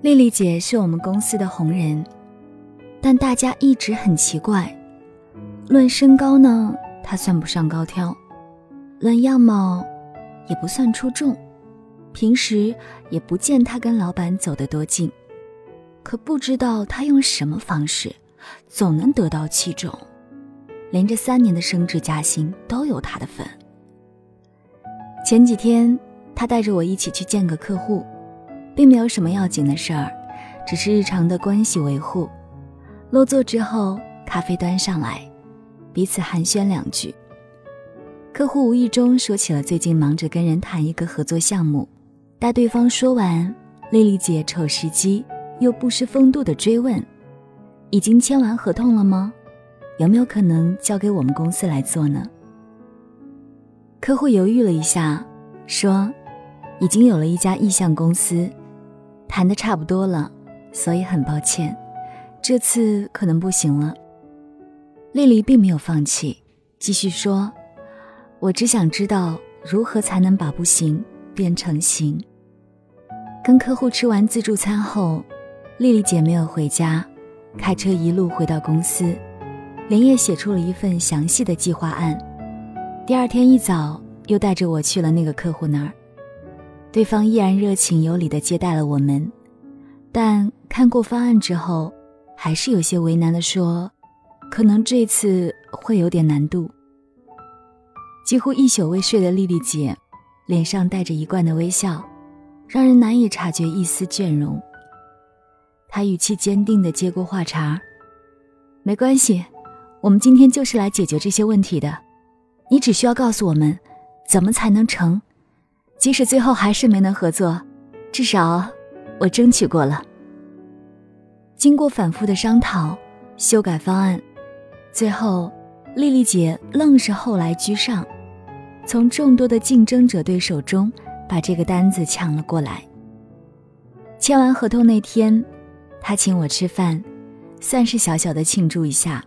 丽丽姐是我们公司的红人，但大家一直很奇怪。论身高呢，她算不上高挑；论样貌，也不算出众。平时也不见她跟老板走得多近。可不知道她用什么方式，总能得到器重，连着三年的升职加薪都有她的份。前几天，她带着我一起去见个客户。并没有什么要紧的事儿，只是日常的关系维护。落座之后，咖啡端上来，彼此寒暄两句。客户无意中说起了最近忙着跟人谈一个合作项目，待对方说完，丽丽姐瞅时机又不失风度的追问：“已经签完合同了吗？有没有可能交给我们公司来做呢？”客户犹豫了一下，说：“已经有了一家意向公司。”谈的差不多了，所以很抱歉，这次可能不行了。丽丽并没有放弃，继续说：“我只想知道如何才能把不行变成行。”跟客户吃完自助餐后，丽丽姐没有回家，开车一路回到公司，连夜写出了一份详细的计划案。第二天一早，又带着我去了那个客户那儿。对方依然热情有礼地接待了我们，但看过方案之后，还是有些为难地说：“可能这次会有点难度。”几乎一宿未睡的丽丽姐，脸上带着一贯的微笑，让人难以察觉一丝倦容。她语气坚定地接过话茬：“没关系，我们今天就是来解决这些问题的，你只需要告诉我们，怎么才能成。”即使最后还是没能合作，至少我争取过了。经过反复的商讨、修改方案，最后丽丽姐愣是后来居上，从众多的竞争者对手中把这个单子抢了过来。签完合同那天，她请我吃饭，算是小小的庆祝一下。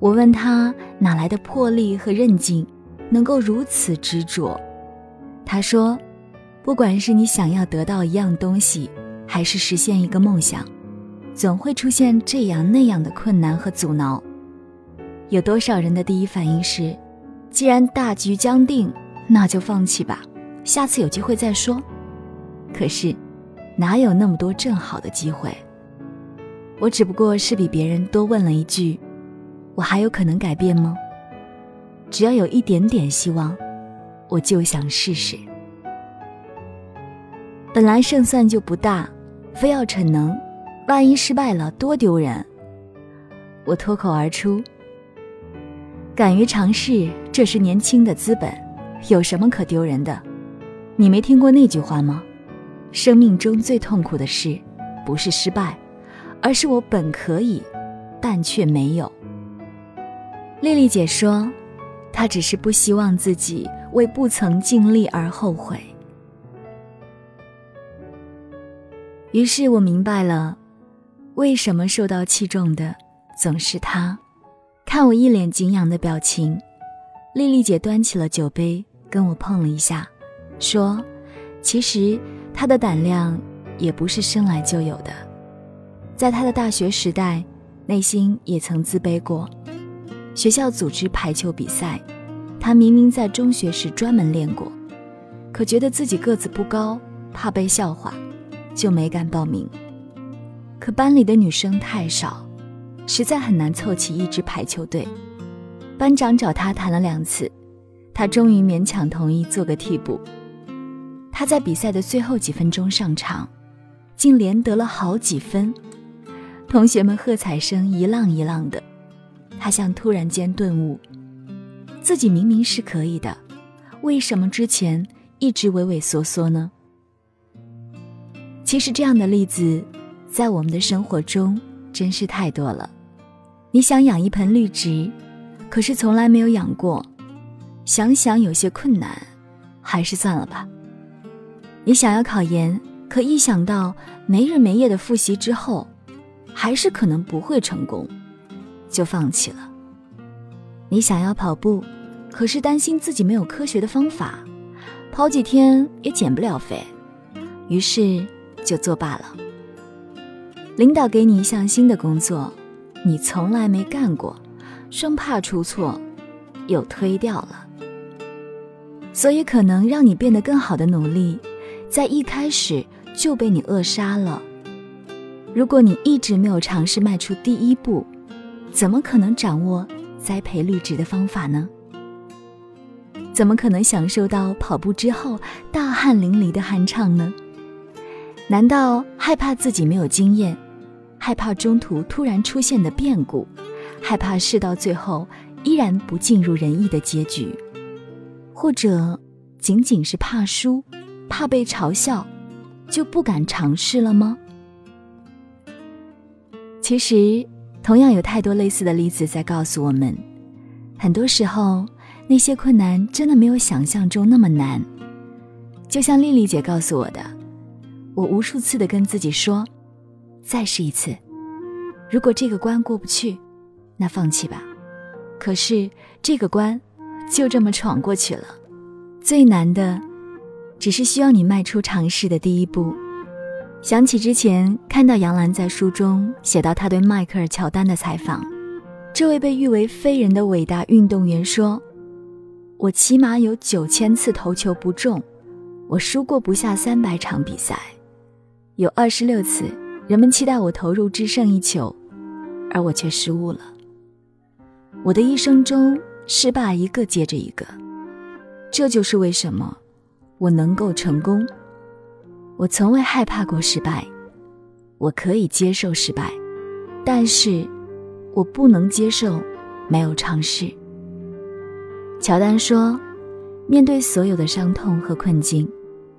我问她哪来的魄力和韧劲，能够如此执着。他说：“不管是你想要得到一样东西，还是实现一个梦想，总会出现这样那样的困难和阻挠。有多少人的第一反应是，既然大局将定，那就放弃吧，下次有机会再说。可是，哪有那么多正好的机会？我只不过是比别人多问了一句：我还有可能改变吗？只要有一点点希望。”我就想试试。本来胜算就不大，非要逞能，万一失败了多丢人。我脱口而出：“敢于尝试，这是年轻的资本，有什么可丢人的？你没听过那句话吗？生命中最痛苦的事，不是失败，而是我本可以，但却没有。”丽丽姐说：“她只是不希望自己。”为不曾尽力而后悔。于是我明白了，为什么受到器重的总是他。看我一脸敬仰的表情，丽丽姐端起了酒杯跟我碰了一下，说：“其实她的胆量也不是生来就有的，在她的大学时代，内心也曾自卑过。学校组织排球比赛。”他明明在中学时专门练过，可觉得自己个子不高，怕被笑话，就没敢报名。可班里的女生太少，实在很难凑齐一支排球队。班长找他谈了两次，他终于勉强同意做个替补。他在比赛的最后几分钟上场，竟连得了好几分，同学们喝彩声一浪一浪的。他像突然间顿悟。自己明明是可以的，为什么之前一直畏畏缩缩呢？其实这样的例子，在我们的生活中真是太多了。你想养一盆绿植，可是从来没有养过，想想有些困难，还是算了吧。你想要考研，可一想到没日没夜的复习之后，还是可能不会成功，就放弃了。你想要跑步。可是担心自己没有科学的方法，跑几天也减不了肥，于是就作罢了。领导给你一项新的工作，你从来没干过，生怕出错，又推掉了。所以，可能让你变得更好的努力，在一开始就被你扼杀了。如果你一直没有尝试迈出第一步，怎么可能掌握栽培绿植的方法呢？怎么可能享受到跑步之后大汗淋漓的酣畅呢？难道害怕自己没有经验，害怕中途突然出现的变故，害怕事到最后依然不尽如人意的结局？或者仅仅是怕输，怕被嘲笑，就不敢尝试了吗？其实，同样有太多类似的例子在告诉我们，很多时候那些困难真的没有想象中那么难。就像丽丽姐告诉我的，我无数次的跟自己说，再试一次，如果这个关过不去，那放弃吧。可是这个关。就这么闯过去了，最难的，只是需要你迈出尝试的第一步。想起之前看到杨澜在书中写到他对迈克尔·乔丹的采访，这位被誉为飞人的伟大运动员说：“我起码有九千次投球不中，我输过不下三百场比赛，有二十六次人们期待我投入只剩一球，而我却失误了。我的一生中。”失败一个接着一个，这就是为什么我能够成功。我从未害怕过失败，我可以接受失败，但是我不能接受没有尝试。乔丹说：“面对所有的伤痛和困境，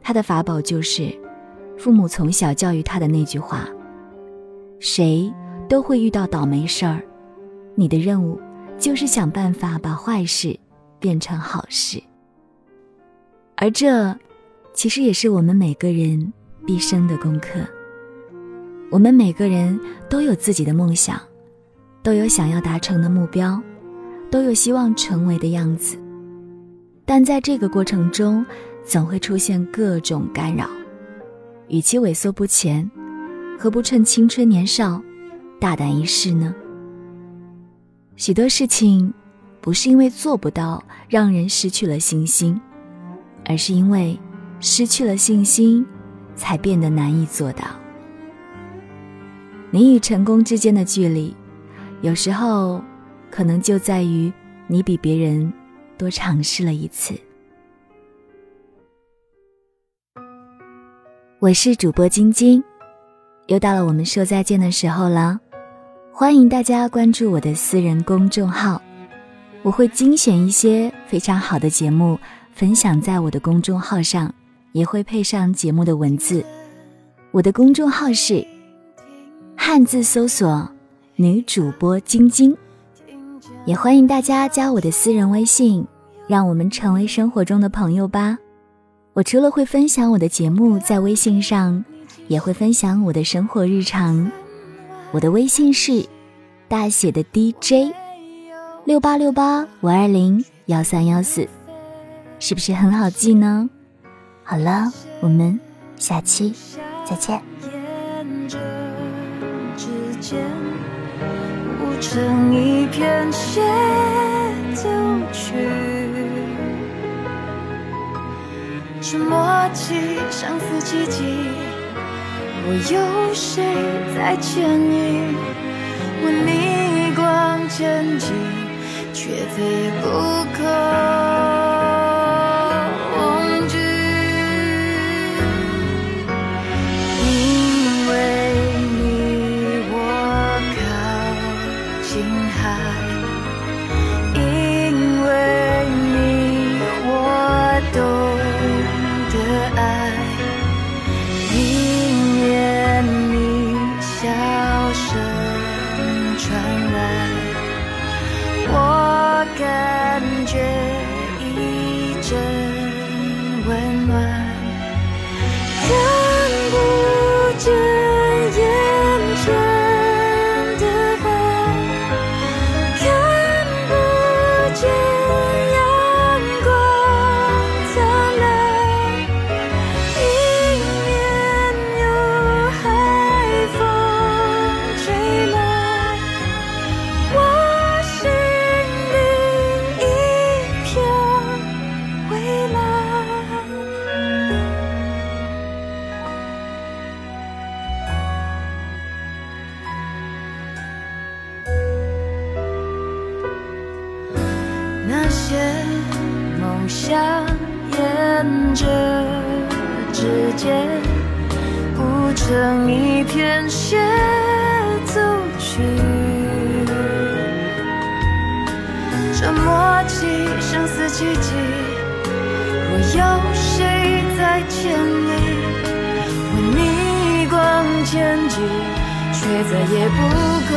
他的法宝就是父母从小教育他的那句话：谁都会遇到倒霉事儿，你的任务。”就是想办法把坏事变成好事，而这其实也是我们每个人毕生的功课。我们每个人都有自己的梦想，都有想要达成的目标，都有希望成为的样子，但在这个过程中，总会出现各种干扰。与其畏缩不前，何不趁青春年少，大胆一试呢？许多事情，不是因为做不到让人失去了信心，而是因为失去了信心，才变得难以做到。你与成功之间的距离，有时候可能就在于你比别人多尝试了一次。我是主播晶晶，又到了我们说再见的时候了。欢迎大家关注我的私人公众号，我会精选一些非常好的节目分享在我的公众号上，也会配上节目的文字。我的公众号是汉字搜索女主播晶晶，也欢迎大家加我的私人微信，让我们成为生活中的朋友吧。我除了会分享我的节目在微信上，也会分享我的生活日常。我的微信是大写的 DJ 六八六八五二零幺三幺四，是不是很好记呢？好了，我们下期再见。成一片协奏曲。这默契，相思寂寂，我有谁在牵引？我逆光前进，却非不可。那些梦想沿着指尖谱成一片协奏曲。这默契生死契机，若有谁在牵你，为你光前进，却再也不可。